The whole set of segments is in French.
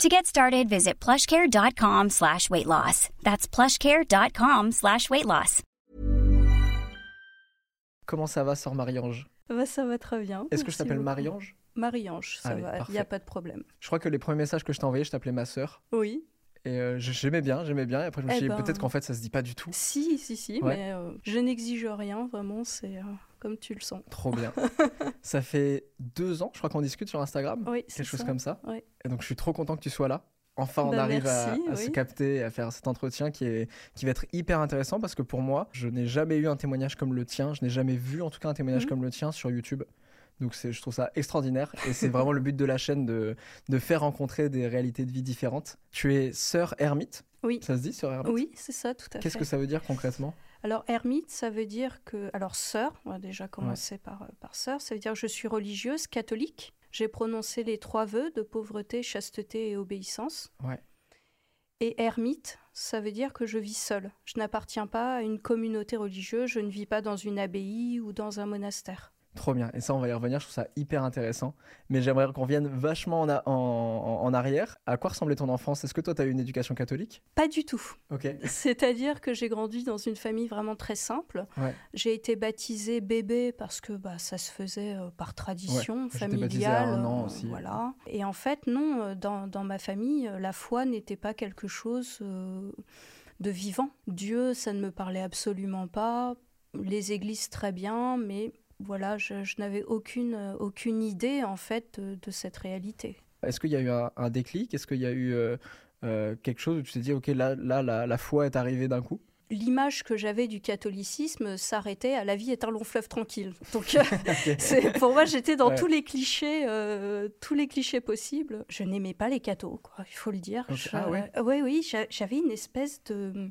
To get started, visit plushcare.com slash weight loss. That's plushcare.com slash weight loss. Comment ça va, sœur Marie-Ange? Bah, ça va très bien. Est-ce que je t'appelle. Marie-Ange? Marie-Ange, ça Allez, va, il n'y a pas de problème. Je crois que les premiers messages que je t'ai envoyés, je t'appelais ma sœur. Oui, Et euh, j'aimais bien, j'aimais bien. Et après, je me Eh suis dit, ben. peut-être qu'en fait, ça se dit pas du tout. si, si, si, Ouais. mais euh, je n'exige rien, vraiment, c'est euh, comme tu le sens. Trop bien. ça fait deux ans, je crois qu'on discute sur Instagram. Oui, c'est Quelque chose ça. comme ça. Et donc, je suis trop content que tu sois là. Enfin, on Bah, arrive à, merci, à se oui. capter, et à faire cet entretien qui, est, qui va être hyper intéressant parce que pour moi, je n'ai jamais eu un témoignage comme le tien. Je n'ai jamais vu, en tout cas, un témoignage Mhm. comme le tien sur YouTube. Donc, c'est- je trouve ça extraordinaire. Et c'est vraiment le but de la chaîne de, de faire rencontrer des réalités de vie différentes. Tu es sœur ermite. Oui. Ça se dit, sœur ermite? Oui, c'est ça, tout à fait. Qu'est-ce que ça veut dire concrètement? Alors, ermite, ça veut dire que. Alors, sœur, on va déjà commencer par, euh, par sœur, ça veut dire que je suis religieuse, catholique. J'ai prononcé les trois vœux de pauvreté, chasteté et obéissance. Ouais. Et ermite, ça veut dire que je vis seule. Je n'appartiens pas à une communauté religieuse, je ne vis pas dans une abbaye ou dans un monastère. Trop bien. Et ça, on va y revenir. Je trouve ça hyper intéressant. Mais j'aimerais qu'on revienne vachement en, a- en- en- en arrière. À quoi ressemblait ton enfance? Est-ce que toi, tu as eu une éducation catholique? Pas du tout. Ok. C'est-à-dire que j'ai grandi dans une famille vraiment très simple. Ouais. J'ai été baptisée bébé parce que bah, ça se faisait euh, par tradition Ouais, baptisée à familiale. un an euh, aussi. Voilà. Et en fait, non, euh, dans, dans ma famille, la foi n'était pas quelque chose euh, de vivant. Dieu, ça ne me parlait absolument pas. Les églises, très bien, mais voilà, je, je n'avais aucune, euh, aucune idée en fait de, de cette réalité. Est-ce qu'il y a eu un, un déclic? Est-ce qu'il y a eu euh, euh, quelque chose où tu t'es dit, ok, là, là la, la foi est arrivée d'un coup? L'image que j'avais du catholicisme s'arrêtait à la vie est un long fleuve tranquille. Donc, pour moi, j'étais dans Ouais. tous les clichés, euh, tous les clichés possibles. Je n'aimais pas les cathos, quoi, il faut le dire. Je- Ah ouais Oui, oui, j'a- j'avais une espèce de.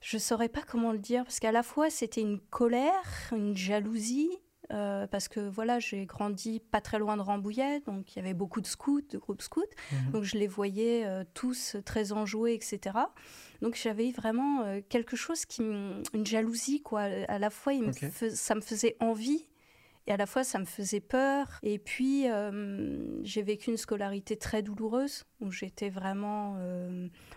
Je saurais pas comment le dire, parce qu'à la fois, c'était une colère, une jalousie. Euh, parce que voilà, j'ai grandi pas très loin de Rambouillet, donc il y avait beaucoup de scouts, de groupes scouts. Mhm. Donc je les voyais euh, tous très enjoués, etc. Donc j'avais vraiment euh, quelque chose qui, une jalousie quoi. À la fois, il me Ok. fais- ça me faisait envie. Et à la fois, ça me faisait peur. Et puis, j'ai vécu une scolarité très douloureuse, où j'étais vraiment...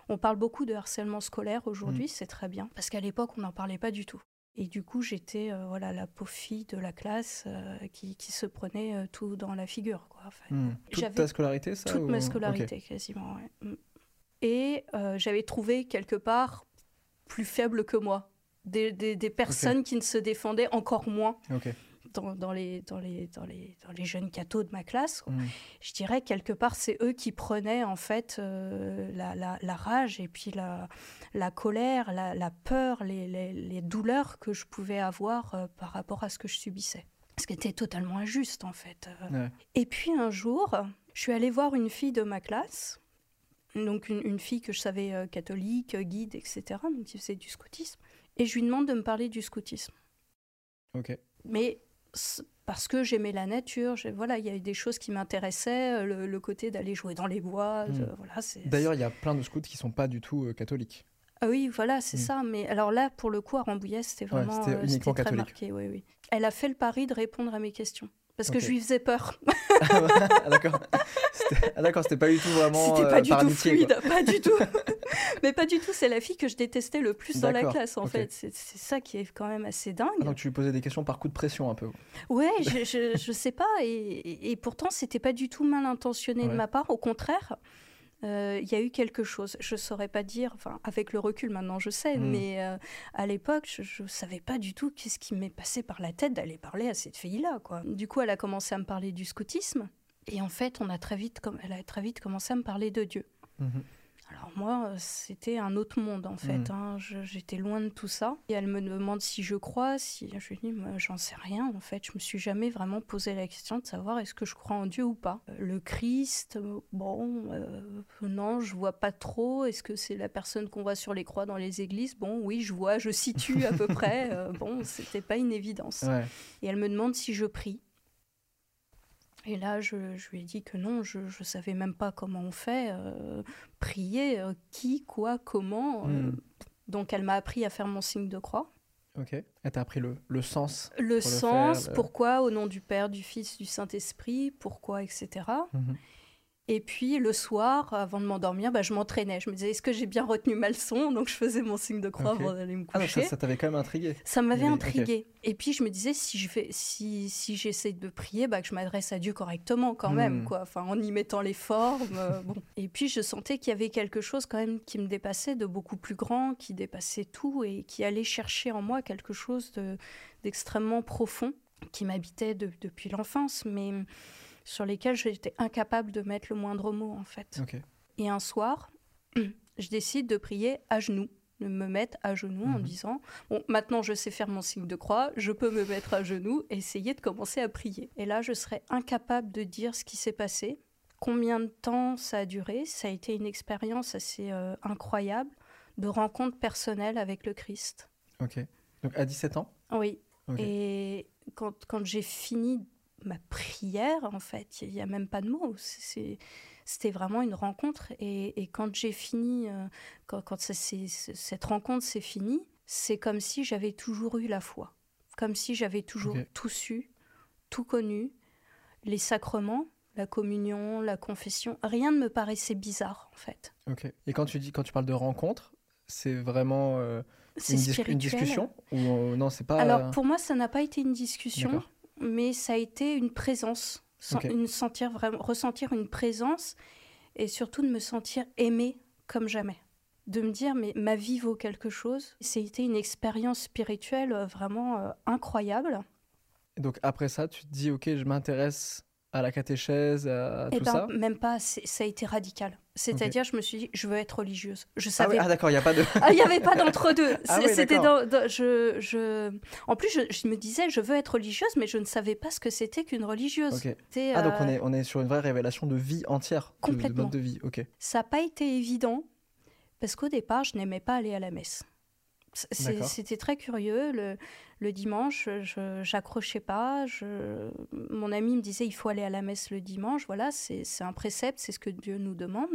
On parle beaucoup de harcèlement scolaire aujourd'hui, Mm. c'est très bien, parce qu'à l'époque, on n'en parlait pas du tout. Et du coup, j'étais euh, voilà, la pauvre fille de la classe euh, qui, qui se prenait euh, tout dans la figure. Quoi, en fait. Hmm. Toute J'avais ta scolarité, ça Toute ou- ma scolarité, quasiment. ouais. Mm. Et j'avais trouvé quelque part plus faible que moi. Des, des- des personnes qui ne se défendaient encore moins. Dans, dans les, dans, les, dans, les, dans les jeunes cathos de ma classe. Hmm. Je dirais quelque part, c'est eux qui prenaient en fait euh, la, la- la rage et puis la, la colère, la, la peur, les, les- les douleurs que je pouvais avoir euh, par rapport à ce que je subissais. Ce qui était totalement injuste en fait. Euh, Ouais. et puis un jour, je suis allée voir une fille de ma classe, donc une, une fille que je savais euh, catholique, guide, etc., donc qui faisait du scoutisme, et je lui demande de me parler du scoutisme. Ok. Mais parce que j'aimais la nature, voilà, il y a eu des choses qui m'intéressaient, euh, le, le côté d'aller jouer dans les bois, Mm. de- voilà, c'est. D'ailleurs, il y a plein de scouts qui sont pas du tout euh, catholiques. Ah oui, voilà, c'est Mm. ça. Mais alors là, pour le coup, à Rambouillet, c'était Ouais, vraiment c'était euh, uniquement très catholique. marqué. Oui, oui. Elle a fait le pari de répondre à mes questions. Parce que je lui faisais peur. ah, d'accord. C'était- Ah, d'accord, c'était pas du tout vraiment. C'était euh, pas du par tout amitié, quoi. fluide, pas du tout. Mais pas du tout, c'est la fille que je détestais le plus dans la classe, en fait. C'est c'est ça qui est quand même assez dingue. Ah, donc tu lui posais des questions par coup de pression un peu. Ouais, je, je, je sais pas. Et, et- et pourtant, c'était pas du tout mal intentionné Ouais. de ma part. Au contraire, euh, il y a eu quelque chose. Je saurais pas dire, enfin, avec le recul maintenant, je sais, Mm. mais euh, à l'époque, je, ne savais pas du tout qu'est-ce qui m'est passé par la tête d'aller parler à cette fille-là, quoi. Du coup, elle a commencé à me parler du scoutisme. Et en fait, on a très vite, elle a très vite commencé à me parler de Dieu. Mhm. Alors moi, c'était un autre monde en fait. Mm. hein. Je- J'étais loin de tout ça. Et elle me demande si je crois, si je lui dis, moi, j'en sais rien en fait. Je me suis jamais vraiment posé la question de savoir est-ce que je crois en Dieu ou pas. Euh, Le Christ, euh, bon, euh, non, je vois pas trop. Est-ce que c'est la personne qu'on voit sur les croix dans les églises? Bon, oui, je vois, je situe à peu près. Euh, bon, c'était pas une évidence. Ouais. Et elle me demande si je prie. Et là, je, je lui ai dit que non, je ne savais même pas comment on fait. euh, prier, euh, qui, quoi, comment. euh. Mm. Donc, elle m'a appris à faire mon signe de croix. Ok. Elle t'a appris le, le sens. Le sens, faire, le- pourquoi, au nom du Père, du Fils, du Saint-Esprit, pourquoi, etc. Et puis, le soir, avant de m'endormir, bah, je m'entraînais. Je me disais, est-ce que j'ai bien retenu ma leçon? Donc, je faisais mon signe de croix Ok. avant d'aller me Ah, coucher. ça, ça t'avait quand même intrigué. Ça m'avait Oui, intriguée. Et puis je me disais, si je fais, si, si j'essaie de prier, bah, que je m'adresse à Dieu correctement quand même, Hmm. quoi. Enfin, en y mettant les formes. euh, bon. Et puis je sentais qu'il y avait quelque chose quand même qui me dépassait, de beaucoup plus grand, qui dépassait tout et qui allait chercher en moi quelque chose de, d'extrêmement profond, qui m'habitait de- depuis l'enfance, mais sur lesquels j'étais incapable de mettre le moindre mot en fait. Et un soir, je décide de prier à genoux, de me mettre à genoux en Mhm. disant Bon, maintenant je sais faire mon signe de croix, je peux me mettre à genoux et essayer de commencer à prier. Et là, je serais incapable de dire ce qui s'est passé, combien de temps ça a duré. Ça a été une expérience assez euh, incroyable de rencontre personnelle avec le Christ. Ok. Donc à 17 ans? Oui. Et quand, quand j'ai fini ma prière, en fait, il n'y a même pas de mots. C'était vraiment une rencontre. Et, et quand j'ai fini, euh, quand, quand ça s'est- cette rencontre s'est finie, c'est comme si j'avais toujours eu la foi. Comme si j'avais toujours tout su, tout connu. Les sacrements, la communion, la confession, rien ne me paraissait bizarre, en fait. Ok. Et quand tu dis, quand tu parles de rencontre, c'est vraiment euh, une, dis- spirituel. une discussion ou euh, non, c'est pas. Alors pour moi, ça n'a pas été une discussion. Mais ça a été une présence, Sen- Ok. une sentir vraiment, ressentir une présence et surtout de me sentir aimée comme jamais. De me dire, mais ma vie vaut quelque chose. C'était une expérience spirituelle euh, vraiment euh, incroyable. Et donc après ça, tu te dis, ok, je m'intéresse à la catéchèse, à Et tout ben, ça. même pas, ça a été radical. C'est-à-dire, je me suis dit, je veux être religieuse. Je Ah, savais oui, ah d'accord, il n'y a pas de. Ah, il n'y avait pas d'entre-deux. Ah oui, C'était dans, dans- je, je... En plus, je, je me disais, je veux être religieuse, mais je ne savais pas ce que c'était qu'une religieuse. Ah donc euh, on est, on est sur une vraie révélation de vie entière, de- de, Complètement. mode de vie. Ok. Ça n'a pas été évident, parce qu'au départ, je n'aimais pas aller à la messe. C'était très curieux. Le, le dimanche, je j'accrochais pas. Je... Mon ami me disait, il faut aller à la messe le dimanche. Voilà, c'est un précepte, c'est ce que Dieu nous demande.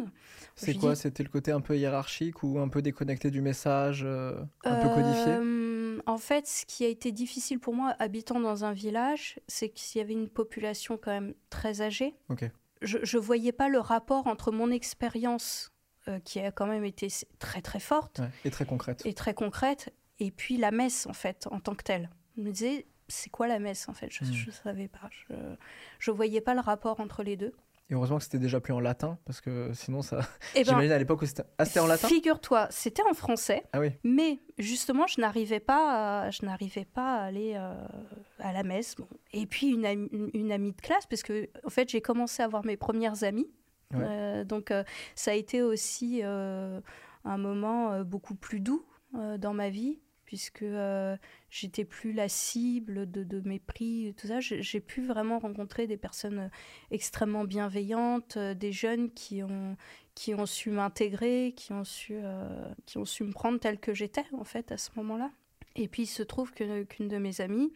C'est quoi dis- C'était le côté un peu hiérarchique ou un peu déconnecté du message, euh, un peu codifié? Euh, En fait, ce qui a été difficile pour moi, habitant dans un village, c'est qu'il y avait une population quand même très âgée. Je ne voyais pas le rapport entre mon expérience, euh, qui a quand même été très très forte Ouais. Et très concrète. et très concrète, et puis la messe en fait, en tant que telle. Je me disais, c'est quoi la messe en fait? Je Hmm. ne savais pas. Je ne voyais pas le rapport entre les deux. Et heureusement que c'était déjà plus en latin, parce que sinon ça. Et J'imagine à l'époque où c'était. Ah, c'était en latin? Figure-toi, c'était en français. Ah oui. Mais justement, je n'arrivais pas, à, je n'arrivais pas à aller euh, à la messe. Bon. Et puis une, amie- une, une amie de classe, parce que en fait, j'ai commencé à avoir mes premières amies. Ouais. Euh, donc, euh, ça a été aussi un moment beaucoup plus doux dans ma vie, puisque euh, j'étais plus la cible de, de mépris, tout ça. J'ai pu vraiment rencontrer des personnes euh, extrêmement bienveillantes, euh, des jeunes qui ont qui ont su m'intégrer, qui ont su qui ont su me prendre telle que j'étais en fait à ce moment-là. Et puis il se trouve qu'une de mes amies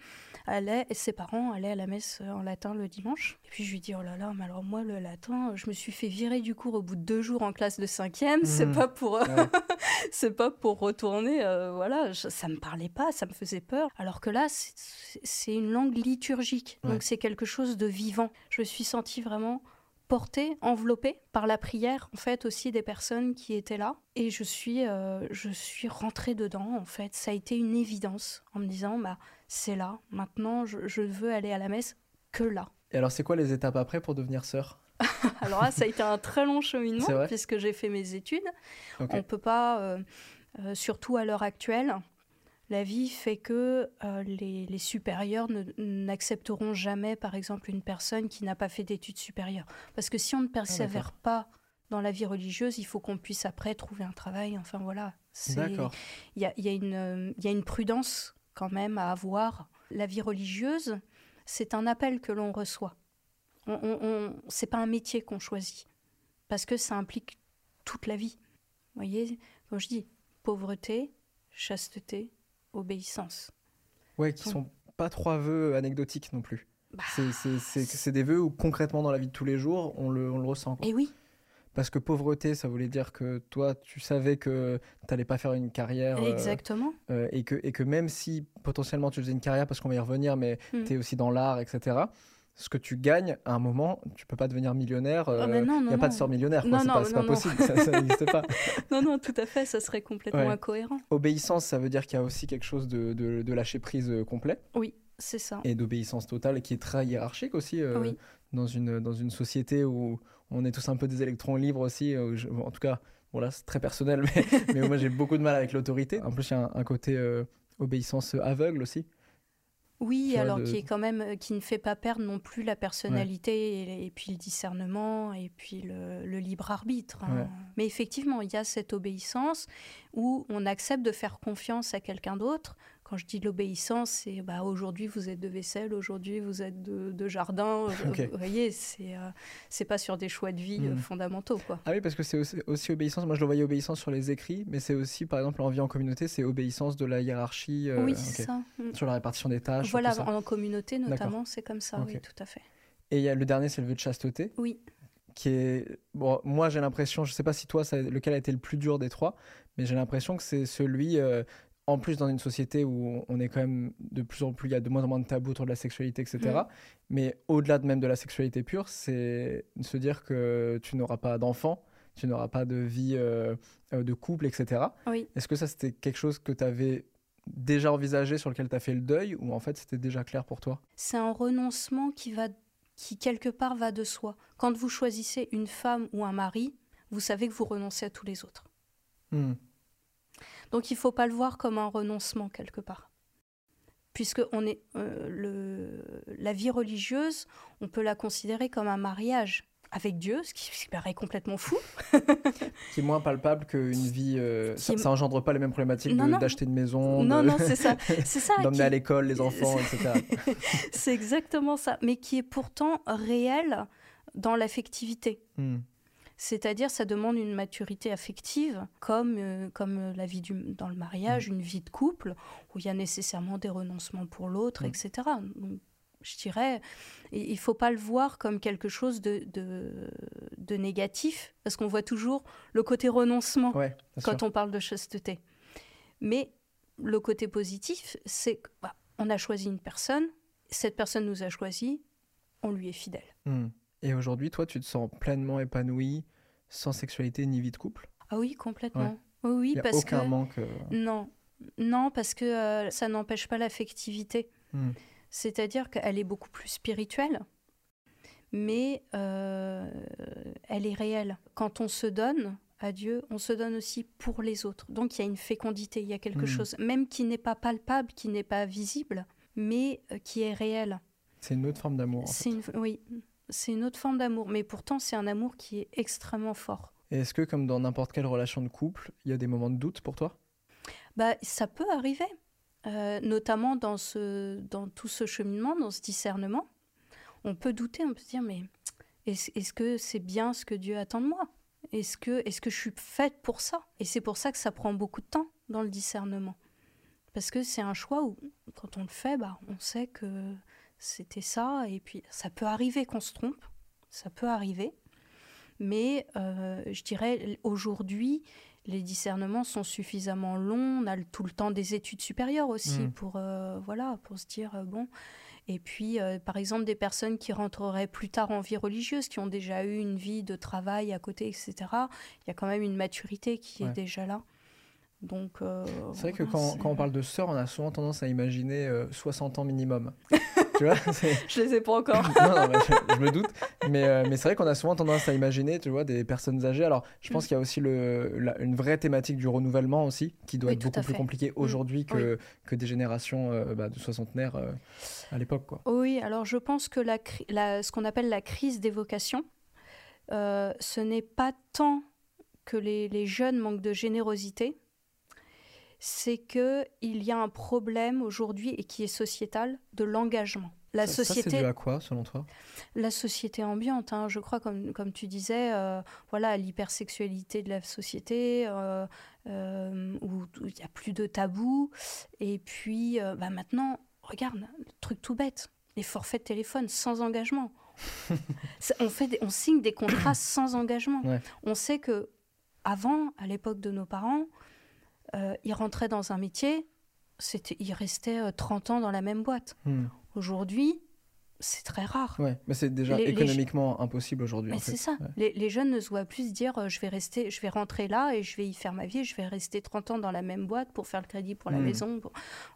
allait, et ses parents allaient à la messe en latin le dimanche. Et puis je lui dis oh là là, mais alors moi le latin, je me suis fait virer du cours au bout de deux jours en classe de cinquième. C'est Mhm. pas pour euh, Ouais. c'est pas pour retourner. euh, voilà, je- ça me parlait pas, ça me faisait peur. Alors que là, c'est- c'est une langue liturgique, Ouais. donc c'est quelque chose de vivant. Je me suis sentie vraiment portée, enveloppée par la prière, en fait, aussi des personnes qui étaient là. Et je suis, euh, je suis rentrée dedans, en fait. Ça a été une évidence, en me disant, bah, c'est là, maintenant, je, je veux aller à la messe que là. Et alors, c'est quoi les étapes après pour devenir sœur? Alors là, ça a été un très long cheminement, puisque j'ai fait mes études. Ok. On ne peut pas, euh, euh, surtout à l'heure actuelle, la vie fait que euh, les, les supérieurs ne- n'accepteront jamais, par exemple, une personne qui n'a pas fait d'études supérieures. Parce que si on ne persévère pas Dans la vie religieuse, il faut qu'on puisse après trouver un travail. Enfin voilà. Il y a, y, a une, y a une prudence quand même à avoir. La vie religieuse, c'est un appel que l'on reçoit. On, on, c'est pas un métier qu'on choisit parce que ça implique toute la vie. Vous voyez, quand je dis pauvreté, chasteté, obéissance. Ouais, qui sont pas trois vœux anecdotiques non plus. Bah... C'est des vœux où concrètement dans la vie de tous les jours, on le, on le ressent. Et oui. Parce que pauvreté, ça voulait dire que toi, tu savais que tu n'allais pas faire une carrière. Euh, Exactement. Euh, et, que, et que même si potentiellement tu faisais une carrière, parce qu'on va y revenir, mais hmm. tu es aussi dans l'art, etc., ce que tu gagnes, à un moment, tu peux pas devenir millionnaire. Il n'y euh, a pas de sort millionnaire, c'est pas, pas possible, ça n'existe pas. non, non, tout à fait, ça serait complètement incohérent. Obéissance, ça veut dire qu'il y a aussi quelque chose de, de, de lâcher prise complet. Oui, c'est ça. Et d'obéissance totale, qui est très hiérarchique aussi, dans, une, dans une société où on est tous un peu des électrons libres aussi. Euh, en tout cas, bon c'est très personnel, mais, moi j'ai beaucoup de mal avec l'autorité. En plus, il y a un, côté euh, obéissance aveugle aussi. Oui, alors qui est quand même euh, qui ne fait pas perdre non plus la personnalité et, puis le discernement et puis le, libre arbitre. Hein. Mais effectivement, il y a cette obéissance où on accepte de faire confiance à quelqu'un d'autre quand je dis l'obéissance, c'est bah, aujourd'hui vous êtes de vaisselle, aujourd'hui vous êtes de, jardin. Vous voyez, c'est euh, c'est pas sur des choix de vie euh, hmm. fondamentaux. Quoi. Ah oui, parce que c'est aussi, obéissance. Moi je le voyais obéissance sur les écrits, mais c'est aussi par exemple en vie en communauté, c'est obéissance de la hiérarchie. Euh, oui, c'est ça. Hmm. Sur la répartition des tâches. Voilà, en communauté notamment, c'est comme ça, oui, tout à fait. Et il y a le dernier, c'est le vœu de chasteté. Oui. Qui est. Bon, moi j'ai l'impression, je sais pas si toi, ça, lequel a été le plus dur des trois, mais j'ai l'impression que c'est celui en plus dans une société où on est quand même de plus en plus, il y a de moins en moins de tabous autour de la sexualité, etc. Mm. Mais au-delà de même de la sexualité pure, c'est se dire que tu n'auras pas d'enfant, tu n'auras pas de vie euh, euh, de couple, etc. Oui. Est-ce que ça, c'était quelque chose que tu avais déjà envisagé, sur lequel tu as fait le deuil, ou en fait c'était déjà clair pour toi? C'est un renoncement qui, va, qui quelque part va de soi. Quand vous choisissez une femme ou un mari, vous savez que vous renoncez à tous les autres. Hmm. Donc il ne faut pas le voir comme un renoncement quelque part. Puisque on est, euh, le, la vie religieuse, on peut la considérer comme un mariage avec Dieu, ce qui, paraît complètement fou. qui est moins palpable qu'une vie. Euh, ça, n'engendre pas les mêmes problématiques d'acheter une maison. Non, non, c'est ça. ça D'emmener à l'école les enfants, etc. c'est exactement ça. Mais qui est pourtant réel dans l'affectivité. Hmm. C'est-à-dire, ça demande une maturité affective, comme, euh, comme la vie du, dans le mariage, mm. une vie de couple, où il y a nécessairement des renoncements pour l'autre, mm. etc. Donc, je dirais, il ne faut pas le voir comme quelque chose de, de, négatif, parce qu'on voit toujours le côté renoncement quand on parle de chasteté. Mais le côté positif, c'est qu'on bah, a choisi une personne, cette personne nous a choisi, on lui est fidèle. Mm. Et aujourd'hui, toi, tu te sens pleinement épanoui, sans sexualité ni vie de couple? Ah oui, complètement. Oui, Il y a parce aucun que manque. Euh, non, non, parce que euh, ça n'empêche pas l'affectivité. Hmm. C'est-à-dire qu'elle est beaucoup plus spirituelle, mais euh, elle est réelle. Quand on se donne à Dieu, on se donne aussi pour les autres. Donc il y a une fécondité, il y a quelque hmm. chose, même qui n'est pas palpable, qui n'est pas visible, mais qui est réel. C'est une autre forme d'amour. Oui, c'est une autre forme d'amour, mais pourtant c'est un amour qui est extrêmement fort. Et est-ce que, comme dans n'importe quelle relation de couple, il y a des moments de doute pour toi? Bah, Ça peut arriver, euh, notamment dans, ce, dans tout ce cheminement, dans ce discernement. On peut douter, on peut se dire, mais est-ce que c'est bien ce que Dieu attend de moi? Est-ce que, est que je suis faite pour ça? Et c'est pour ça que ça prend beaucoup de temps dans le discernement. Parce que c'est un choix où, quand on le fait, bah, on sait que c'était ça. Et puis, ça peut arriver qu'on se trompe, ça peut arriver. Mais euh, je dirais, aujourd'hui, les discernements sont suffisamment longs. On a tout le temps des études supérieures aussi mm. pour, euh, voilà, pour se dire, euh, bon. Et puis, par exemple, des personnes qui rentreraient plus tard en vie religieuse, qui ont déjà eu une vie de travail à côté, etc., il y a quand même une maturité qui est déjà là. Donc, c'est vrai que quand, quand, on parle de sœurs, on a souvent tendance à imaginer 60 ans minimum. tu vois Je les ai pas encore. non, je, me doute. Mais, euh, mais c'est vrai qu'on a souvent tendance à imaginer, tu vois, des personnes âgées. Alors, je pense mm. qu'il y a aussi le, une vraie thématique du renouvellement aussi, qui doit être beaucoup plus compliquée mm. aujourd'hui que, que des générations euh, bah, de soixantenaires euh, à l'époque. Quoi. Oui, alors je pense que la, la ce qu'on appelle la crise des vocations, euh, ce n'est pas tant que les, les jeunes manquent de générosité, c'est qu'il y a un problème aujourd'hui et qui est sociétal de l'engagement. La ça, société. c'est dû à quoi, selon toi? La société ambiante, hein, je crois, comme, comme tu disais, euh, voilà, l'hypersexualité de la société, euh, euh, où il n'y a plus de tabous. Et puis, bah maintenant, regarde, le truc tout bête, les forfaits de téléphone sans engagement. on, fait on signe des contrats sans engagement. On sait que avant, à l'époque de nos parents, ils rentraient dans un métier, ils restaient 30 ans dans la même boîte. Hmm. Aujourd'hui, c'est très rare. Ouais, mais c'est déjà économiquement impossible aujourd'hui. Mais c'est ça. Les, jeunes ne se voient plus se dire euh, je vais rester, je vais rentrer là et je vais y faire ma vie, je vais rester 30 ans dans la même boîte pour faire le crédit pour la hmm. maison.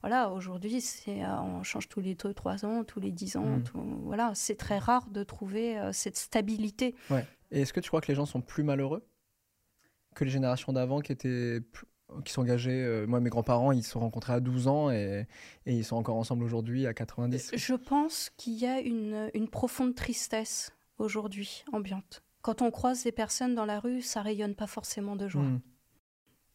Voilà, aujourd'hui, c'est euh, on change tous les 3 ans, tous les 10 ans. Hmm. voilà, c'est très rare de trouver euh, cette stabilité. Ouais. Et est-ce que tu crois que les gens sont plus malheureux que les générations d'avant qui étaient plus qui sont engagés. Euh, moi, mes grands-parents, ils se sont rencontrés à 12 ans et, et ils sont encore ensemble aujourd'hui à 90. Je pense qu'il y a une, une profonde tristesse aujourd'hui ambiante. Quand on croise des personnes dans la rue, ça rayonne pas forcément de joie. Hmm.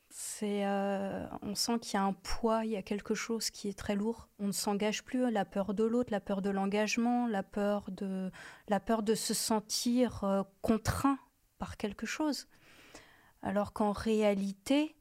C'est, euh, on sent qu'il y a un poids, il y a quelque chose qui est très lourd. On ne s'engage plus. La peur de l'autre, la peur de l'engagement, la peur de, la peur de se sentir euh, contraint par quelque chose. Alors qu'en réalité,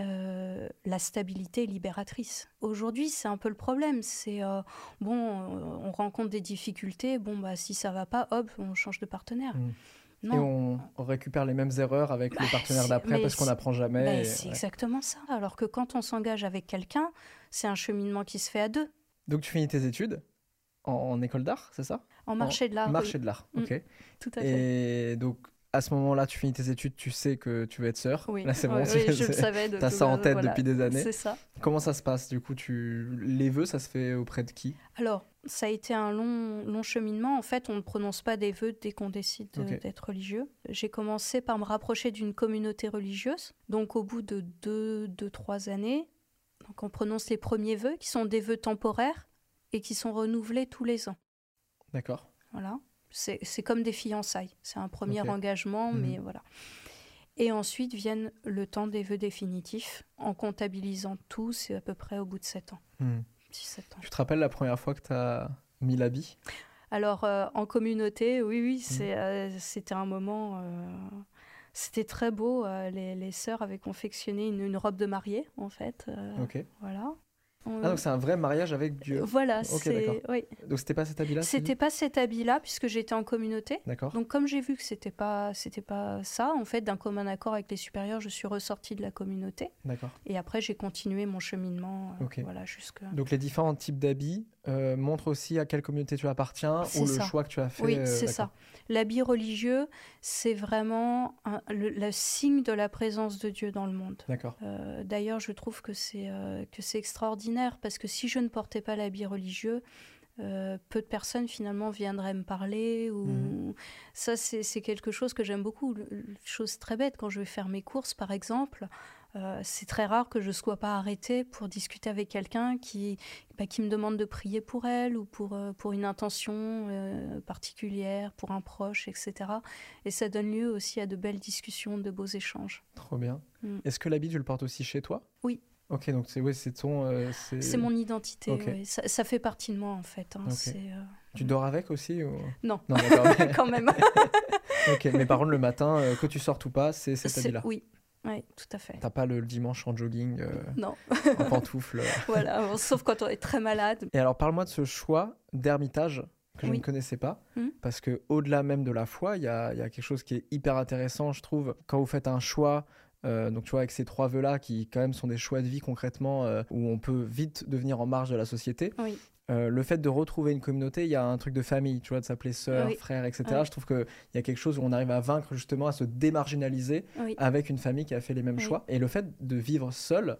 euh, la stabilité libératrice. Aujourd'hui, c'est un peu le problème. C'est euh, bon, on rencontre des difficultés. Bon, bah si ça va pas, hop, on change de partenaire. Mmh. Et on, récupère les mêmes erreurs avec le bah, partenaire d'après parce qu'on n'apprend jamais. Bah, c'est exactement ça. Alors que quand on s'engage avec quelqu'un, c'est un cheminement qui se fait à deux. Donc tu finis tes études en, école d'art, c'est ça? En marché de l'art. Marché de l'art, mmh. ok. Tout à fait. Et donc à ce moment-là, tu finis tes études, tu sais que tu veux être sœur. Oui, Là, c'est bon. je le savais. Tu as ça en tête depuis des années. C'est ça. Comment ça se passe Du coup, tu... les vœux, ça se fait auprès de qui? Alors, ça a été un long, long cheminement. En fait, on ne prononce pas des vœux dès qu'on décide d'être religieux. J'ai commencé par me rapprocher d'une communauté religieuse. Donc, au bout de deux, deux, trois années, donc on prononce les premiers vœux, qui sont des vœux temporaires et qui sont renouvelés tous les ans. D'accord. Voilà c'est comme des fiançailles. C'est un premier engagement, mhm. mais voilà. Et ensuite viennent le temps des vœux définitifs. En comptabilisant tout, c'est à peu près au bout de 7 ans. Mhm. ans. Tu te rappelles la première fois que tu as mis l'habit? Alors, euh, en communauté, oui, oui, mhm. euh, c'était un moment. Euh, c'était très beau. les, les sœurs avaient confectionné une, une, robe de mariée, en fait. ok. Voilà. Ah, donc c'est un vrai mariage avec Dieu. Voilà, c'est. Oui. Donc c'était pas cet habit-là C'était pas cet habit-là, puisque j'étais en communauté. D'accord. Donc comme j'ai vu que c'était pas, c'était pas ça, en fait, d'un commun accord avec les supérieurs, je suis ressortie de la communauté. D'accord. Et après, j'ai continué mon cheminement. Euh, voilà, jusque. Donc les différents types d'habits euh, montrent aussi à quelle communauté tu appartiens ou le choix que tu as fait. Oui, euh, c'est ça. L'habit religieux, c'est vraiment le, signe de la présence de Dieu dans le monde. D'accord. D'ailleurs, je trouve que c'est que c'est extraordinaire parce que si je ne portais pas l'habit religieux, euh, peu de personnes finalement viendraient me parler ou mhm. ça c'est quelque chose que j'aime beaucoup chose très bête quand je vais faire mes courses par exemple euh, c'est très rare que je ne sois pas arrêtée pour discuter avec quelqu'un qui, bah, qui me demande de prier pour elle ou pour, euh, pour une intention particulière, pour un proche, etc. Et ça donne lieu aussi à de belles discussions, de beaux échanges. Trop bien. Mm. Est-ce que l'habit, tu le portes aussi chez toi? Oui. Ok, donc c'est ouais, ton. Euh, c'est mon identité. Ça, ça, fait partie de moi en fait. Hein, euh, tu dors avec aussi ou... Non. non Quand même. ok, mais par contre le matin, euh, que tu sortes ou pas, c'est cet habit-là? Oui. Oui, tout à fait. T'as pas le, dimanche en jogging, non. en pantoufles. voilà, sauf quand on est très malade. Et alors parle-moi de ce choix d'ermitage que je ne connaissais pas, mmh. parce que au-delà même de la foi, il y a, quelque chose qui est hyper intéressant, je trouve, quand vous faites un choix euh, donc tu vois, avec ces trois vœux-là, qui quand même sont des choix de vie concrètement, euh, où on peut vite devenir en marge de la société. Euh, le fait de retrouver une communauté, il y a un truc de famille, tu vois, de s'appeler sœur, frère, etc. Je trouve qu'il y a quelque chose où on arrive à vaincre justement, à se démarginaliser avec une famille qui a fait les mêmes choix. Et le fait de vivre seul,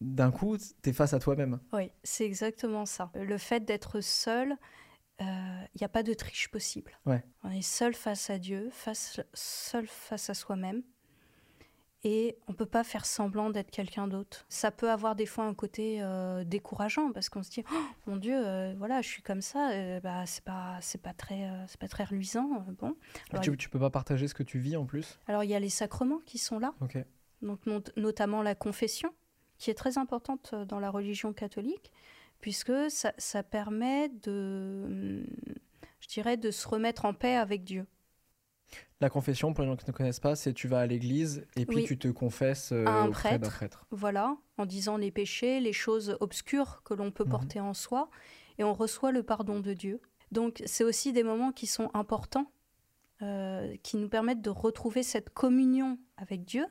d'un coup, tu es face à toi-même. Oui, c'est exactement ça. Le fait d'être seul, il n'y a pas de triche possible. Ouais. On est seul face à Dieu, face, seul face à soi-même. Et on peut pas faire semblant d'être quelqu'un d'autre. Ça peut avoir des fois un côté euh, décourageant parce qu'on se dit oh, mon Dieu, euh, voilà, je suis comme ça, euh, bah c'est pas c'est pas très c'est pas très reluisant. bon. Alors, tu, tu peux pas partager ce que tu vis en plus? Alors il y a les sacrements qui sont là. Donc notamment la confession qui est très importante dans la religion catholique puisque ça, ça permet de je dirais de se remettre en paix avec Dieu. La confession, pour les gens qui ne connaissent pas, c'est tu vas à l'église et puis tu te confesses euh, un auprès d'un prêtre. Voilà, en disant les péchés, les choses obscures que l'on peut mhm. porter en soi, et on reçoit le pardon de Dieu. Donc c'est aussi des moments qui sont importants, euh, qui nous permettent de retrouver cette communion avec Dieu,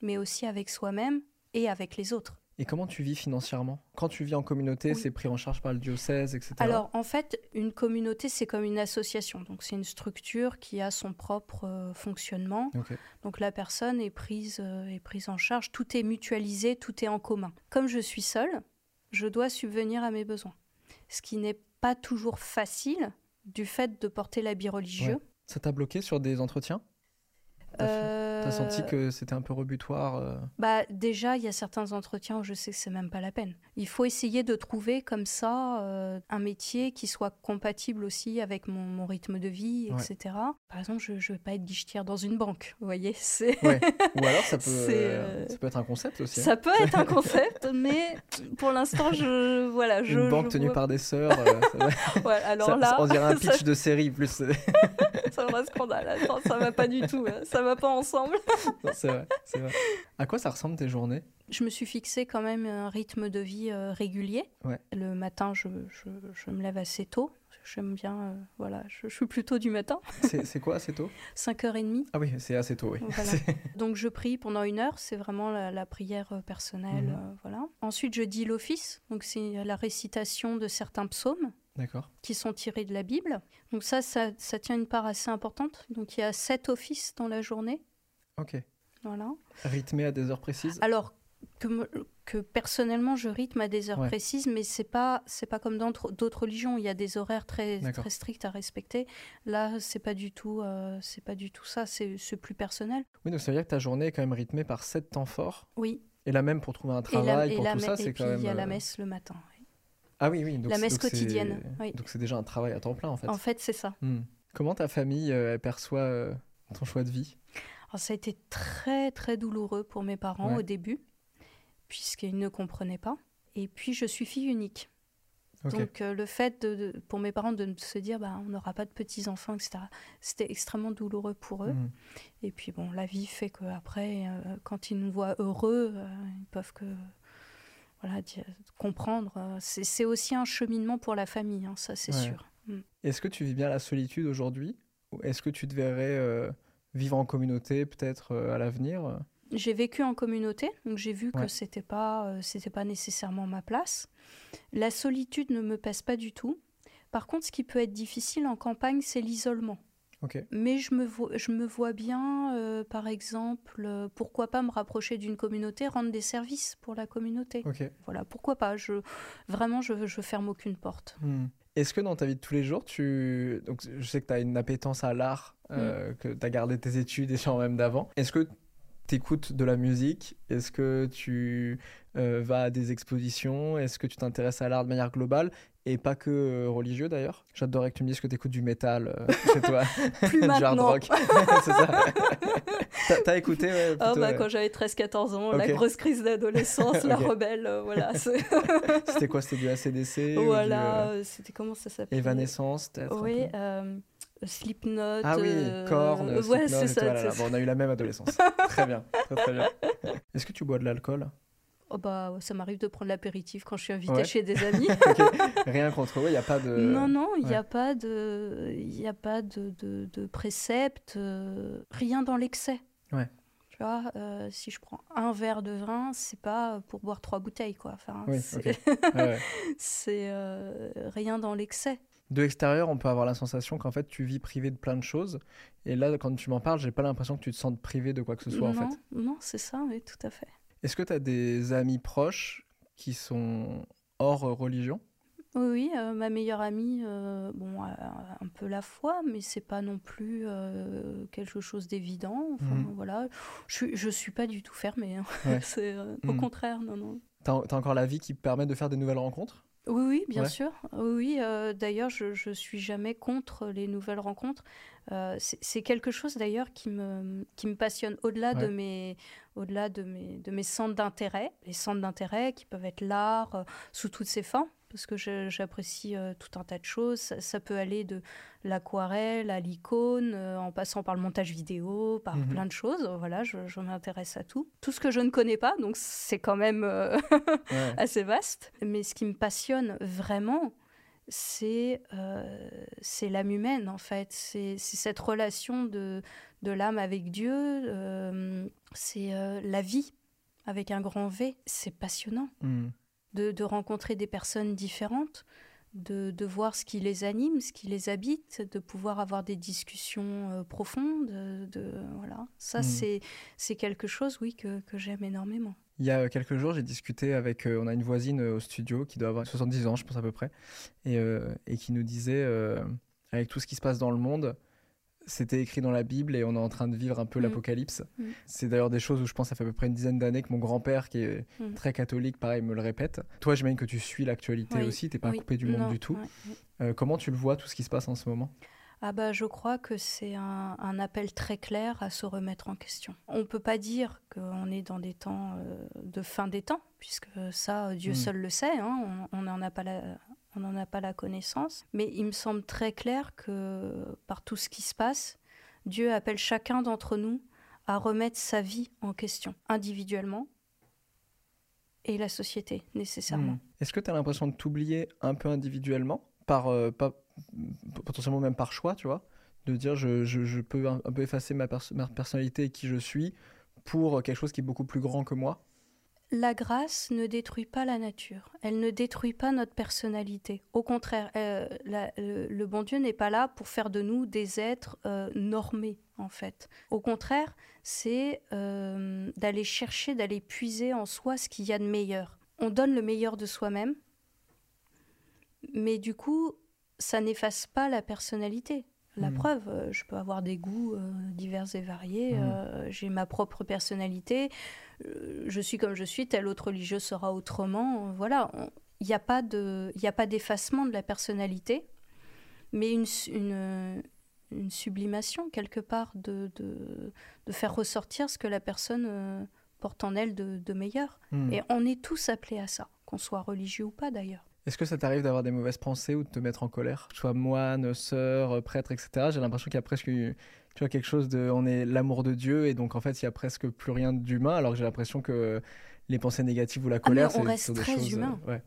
mais aussi avec soi-même et avec les autres. Et comment tu vis financièrement? Quand tu vis en communauté, c'est pris en charge par le diocèse, etc. Alors, en fait, une communauté, c'est comme une association. Donc, c'est une structure qui a son propre euh, fonctionnement. Donc, la personne est prise, euh, est prise en charge. Tout est mutualisé, tout est en commun. Comme je suis seule, je dois subvenir à mes besoins. Ce qui n'est pas toujours facile du fait de porter l'habit religieux. Ça t'a bloqué sur des entretiens? T'as senti euh, que c'était un peu rebutoire euh Bah déjà, il y a certains entretiens où je sais que c'est même pas la peine. Il faut essayer de trouver comme ça euh, un métier qui soit compatible aussi avec mon, rythme de vie, etc. Par exemple, je, je vais pas être guichetière dans une banque, vous voyez. C'est. Ouais. Ou alors ça peut, ça peut être un concept aussi. Hein. Ça peut être un concept, mais pour l'instant, je voilà, je. Une banque tenue par des sœurs. ouais, alors là, on dirait un pitch de série plus. ça va scandale. Attends, ça va pas du tout. Hein. Ça va pas ensemble. c'est vrai, c'est vrai. À quoi ça ressemble tes journées? Je me suis fixé quand même un rythme de vie euh, régulier. Le matin, je, je, je, me lève assez tôt. J'aime bien, euh, voilà, je, suis plutôt du matin. C'est quoi assez tôt? 5h30. Ah oui, c'est assez tôt, oui. Donc je prie pendant une heure, c'est vraiment la, prière euh, personnelle. Mhm. voilà. Ensuite, je dis l'office, donc c'est la récitation de certains psaumes qui sont tirés de la Bible. Donc ça, ça, ça, tient une part assez importante. Donc il y a sept offices dans la journée. Ok. Voilà. Rythmé à des heures précises Alors que, que personnellement, je rythme à des heures précises, mais c'est pas c'est pas comme dans d'autres religions. Il y a des horaires très très stricts à respecter. Là, c'est pas du tout euh, c'est pas du tout ça. C'est plus personnel. Oui, donc ça veut dire que ta journée est quand même rythmée par sept temps forts. Oui. Et là même pour trouver un travail, pour tout ça, c'est quand même. Il y a la euh, messe le matin. Ah oui, oui. Donc la messe quotidienne. Donc c'est déjà un travail à temps plein en fait. En fait, c'est ça. Hmm. Comment ta famille euh, perçoit euh, ton choix de vie? Alors, Ça a été très très douloureux pour mes parents au début, puisqu'ils ne comprenaient pas. Et puis je suis fille unique. Donc euh, le fait de, pour mes parents de se dire bah, on n'aura pas de petits enfants, etc. C'était extrêmement douloureux pour eux. Hmm. Et puis bon, la vie fait qu'après, quand ils nous voient heureux, ils peuvent que voilà, comprendre. Euh, c'est aussi un cheminement pour la famille, hein, ça c'est sûr. Mm. Est-ce que tu vis bien la solitude aujourd'hui? Ou est-ce que tu te verrais euh, vivre en communauté peut-être euh, à l'avenir J'ai vécu en communauté, donc j'ai vu que c'était pas, c'était pas nécessairement ma place. La solitude ne me pèse pas du tout. Par contre, ce qui peut être difficile en campagne, c'est l'isolement. Mais je me, vois, je me vois bien, euh, par exemple, euh, pourquoi pas me rapprocher d'une communauté, rendre des services pour la communauté. Voilà, pourquoi pas. Je, vraiment, je ne ferme aucune porte. Hmm. Est-ce que dans ta vie de tous les jours, tu... Donc, je sais que tu as une appétence à l'art, euh, hmm. que tu as gardé tes études et sans même d'avant. Est-ce que tu écoutes de la musique? Est-ce que tu vas à des expositions? Est-ce que tu t'intéresses à l'art de manière globale? Et pas que euh, religieux d'ailleurs. J'adorerais que tu me dises que tu écoutes du métal euh, chez toi. Plus du hard rock. c'est ça. T'as écouté ah, bah, Quand j'avais 13-14 ans, la grosse crise d'adolescence, la rebelle, euh, voilà. c'était quoi? C'était du ACDC Voilà, c'était comment ça s'appelait? Evanescence, peut-être Oui, Slipknot. Ah oui, Korn, ouais, c'est ça, on a eu la même adolescence. très bien, très, très bien. Est-ce que tu bois de l'alcool? Oh bah, ça m'arrive de prendre l'apéritif quand je suis invitée chez des amis. Rien contre eux, il n'y a pas de... Non, non, il n'y a pas de, y a pas de, de, de précepte, euh, rien dans l'excès. Ouais. Tu vois, euh, si je prends un verre de vin, c'est pas pour boire trois bouteilles, quoi. Enfin, oui, c'est euh, rien dans l'excès. De l'extérieur, on peut avoir la sensation qu'en fait, tu vis privé de plein de choses. Et là, quand tu m'en parles, j'ai pas l'impression que tu te sens privé de quoi que ce soit, non, en fait. Non, c'est ça, oui, tout à fait. Est-ce que tu as des amis proches qui sont hors religion? Oui, oui, euh, ma meilleure amie, euh, bon, un peu la foi, mais c'est pas non plus euh, quelque chose d'évident. Enfin, Mhm. voilà, je, je suis pas du tout fermée. hein. Ouais. c'est euh, au Mhm. contraire, non, non. T'as as encore la vie qui permet de faire des nouvelles rencontres? Oui, oui, bien Ouais. sûr. Oui, euh, d'ailleurs, je, je suis jamais contre les nouvelles rencontres. Euh, c'est quelque chose d'ailleurs qui me, qui me passionne au-delà de Ouais. mes, au-delà de mes, de mes centres d'intérêt. Les centres d'intérêt qui peuvent être l'art euh, sous toutes ses formes, parce que j'apprécie euh, tout un tas de choses. Ça, ça peut aller de l'aquarelle à l'icône, euh, en passant par le montage vidéo, par Mhm. plein de choses. Voilà, je, je m'intéresse à tout. Tout ce que je ne connais pas, donc c'est quand même euh, Ouais. assez vaste. Mais ce qui me passionne vraiment, c'est c'est l'âme humaine, en fait. C'est cette relation de, de l'âme avec Dieu. c'est la vie avec un grand V. C'est passionnant Hmm. De, de rencontrer des personnes différentes. De, de voir ce qui les anime, ce qui les habite, de pouvoir avoir des discussions euh, profondes. De, de- voilà. Ça, Mhm. c'est quelque chose, oui, que, que j'aime énormément. Il y a euh, quelques jours, j'ai discuté avec. euh, on a une voisine euh, au studio qui doit avoir 70 ans, je pense à peu près, et, euh, et qui nous disait, euh, avec tout ce qui se passe dans le monde, c'était écrit dans la Bible et on est en train de vivre un peu Mm. l'apocalypse. Mm. C'est d'ailleurs des choses où je pense ça fait à peu près une dizaine d'années que mon grand-père, qui est Mm. très catholique, pareil, me le répète. Toi, j'imagine que tu suis l'actualité Oui, aussi, t'es pas Oui, coupé du monde non, du tout. ouais. Euh, comment tu le vois, tout ce qui se passe en ce moment? Ah bah, je crois que c'est un, un appel très clair à se remettre en question. On ne peut pas dire qu'on est dans des temps euh, de fin des temps, puisque ça, Dieu Mm. seul le sait, hein, on n'en a pas la... On n'en a pas la connaissance, mais il me semble très clair que par tout ce qui se passe, Dieu appelle chacun d'entre nous à remettre sa vie en question, individuellement et la société, nécessairement. Hmm. Est-ce que tu as l'impression de t'oublier un peu individuellement, par, euh, pas, potentiellement même par choix, tu vois? De dire je, je- peux un, peu effacer ma, ma personnalité et qui je suis pour quelque chose qui est beaucoup plus grand que moi La grâce ne détruit pas la nature, elle ne détruit pas notre personnalité. Au contraire, euh, le bon Dieu n'est pas là pour faire de nous des êtres euh, normés, en fait. Au contraire, c'est euh, d'aller chercher, d'aller puiser en soi ce qu'il y a de meilleur. On donne le meilleur de soi-même, mais du coup, ça n'efface pas la personnalité. La Mhm. preuve, euh, je peux avoir des goûts euh, divers et variés, Mhm. euh, j'ai ma propre personnalité, euh, je suis comme je suis, tel autre religieux sera autrement. Voilà, il n'y a pas d'effacement de la personnalité, mais une, une, une sublimation quelque part de, de, de faire ressortir ce que la personne porte en elle de, de meilleur. Hmm. Et on est tous appelés à ça, qu'on soit religieux ou pas d'ailleurs. Est-ce que ça t'arrive d'avoir des mauvaises pensées ou de te mettre en colère? Tu sois moine, sœur, prêtre, etc. J'ai l'impression qu'il y a presque tu vois, quelque chose de... On est l'amour de Dieu et donc en fait, il y a presque plus rien d'humain alors que j'ai l'impression que les pensées négatives ou la Ah, colère, on c'est reste des très choses... euh, humain. ouais.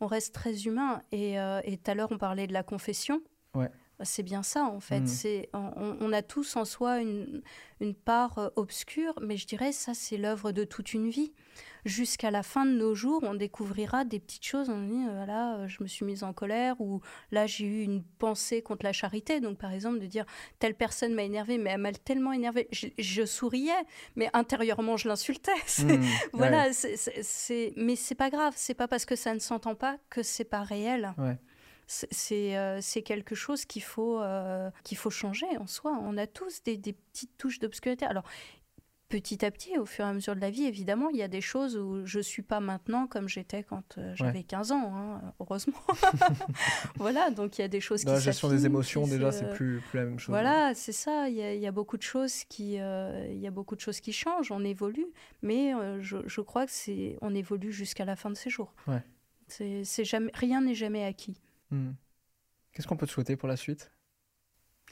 on reste très humain. Et euh, et tout à l'heure, on parlait de la confession. Ouais. C'est bien ça, en fait. C'est on, on a tous en soi une, une part euh, obscure, mais je dirais ça, c'est l'œuvre de toute une vie. Jusqu'à la fin de nos jours, on découvrira des petites choses. On dit, euh, là, euh, je me suis mise en colère, ou là, j'ai eu une pensée contre la charité. Donc, par exemple, de dire, telle personne m'a énervé, mais elle m'a tellement énervé. Je, je souriais, mais intérieurement, je l'insultais. Hmm. voilà, c'est- mais c'est pas grave, c'est pas parce que ça ne s'entend pas que c'est pas réel. Ouais. C'est- euh, c'est quelque chose qu'il faut, euh, qu'il faut changer en soi. On a tous des, des petites touches d'obscurité. Alors, petit à petit, au fur et à mesure de la vie, évidemment, il y a des choses où je suis pas maintenant comme j'étais quand euh, j'avais 15 ans, hein, heureusement. voilà, donc il y a des choses Dans qui la gestion des émotions, déjà, c'est plus, plus la même chose. voilà, c'est ça. Il y, a, il y a beaucoup de choses qui, euh, il y a beaucoup de choses qui changent. On évolue, mais euh, je, je crois que c'est, on évolue jusqu'à la fin de ses jours. Ouais. C'est, c'est jamais, rien n'est jamais acquis. Hmm. Qu'est-ce qu'on peut te souhaiter pour la suite?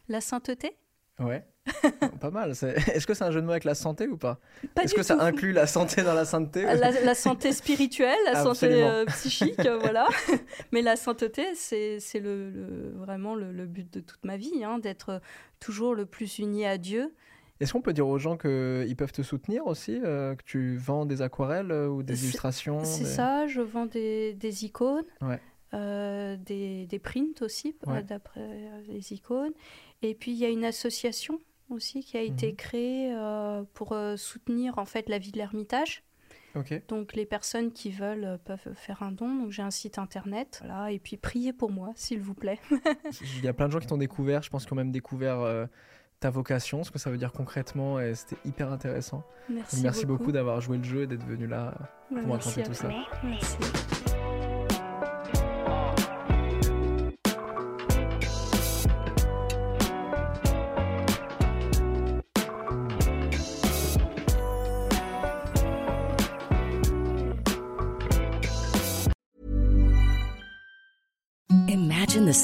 La sainteté? Ouais. pas mal. Est-ce que c'est un jeu de mots avec la santé ou pas? Pas Est-ce que ça inclut la santé dans la sainteté La, la santé spirituelle, la santé euh, psychique, euh, voilà. Mais la sainteté, c'est, le, le- vraiment le, le but de toute ma vie, hein, d'être toujours le plus uni à Dieu. Est-ce qu'on peut dire aux gens qu'ils peuvent te soutenir aussi euh, Que tu vends des aquarelles euh, ou des illustrations C'est des- ça, je vends des, des icônes, Ouais. Euh, des, des prints aussi, euh, Ouais. d'après euh, les icônes. Et puis il y a une association aussi qui a été Mhm. créée euh, pour soutenir en fait la vie de l'Ermitage. Donc les personnes qui veulent peuvent faire un don. Donc j'ai un site internet. Voilà. Et puis priez pour moi, s'il vous plaît. Il y a plein de gens qui t'ont découvert, je pense qu'ils ont même découvert euh, ta vocation, ce que ça veut dire concrètement, et c'était hyper intéressant. Merci, beaucoup, d'avoir joué le jeu et d'être venu là. Ouais, pour raconter tout ça. Merci.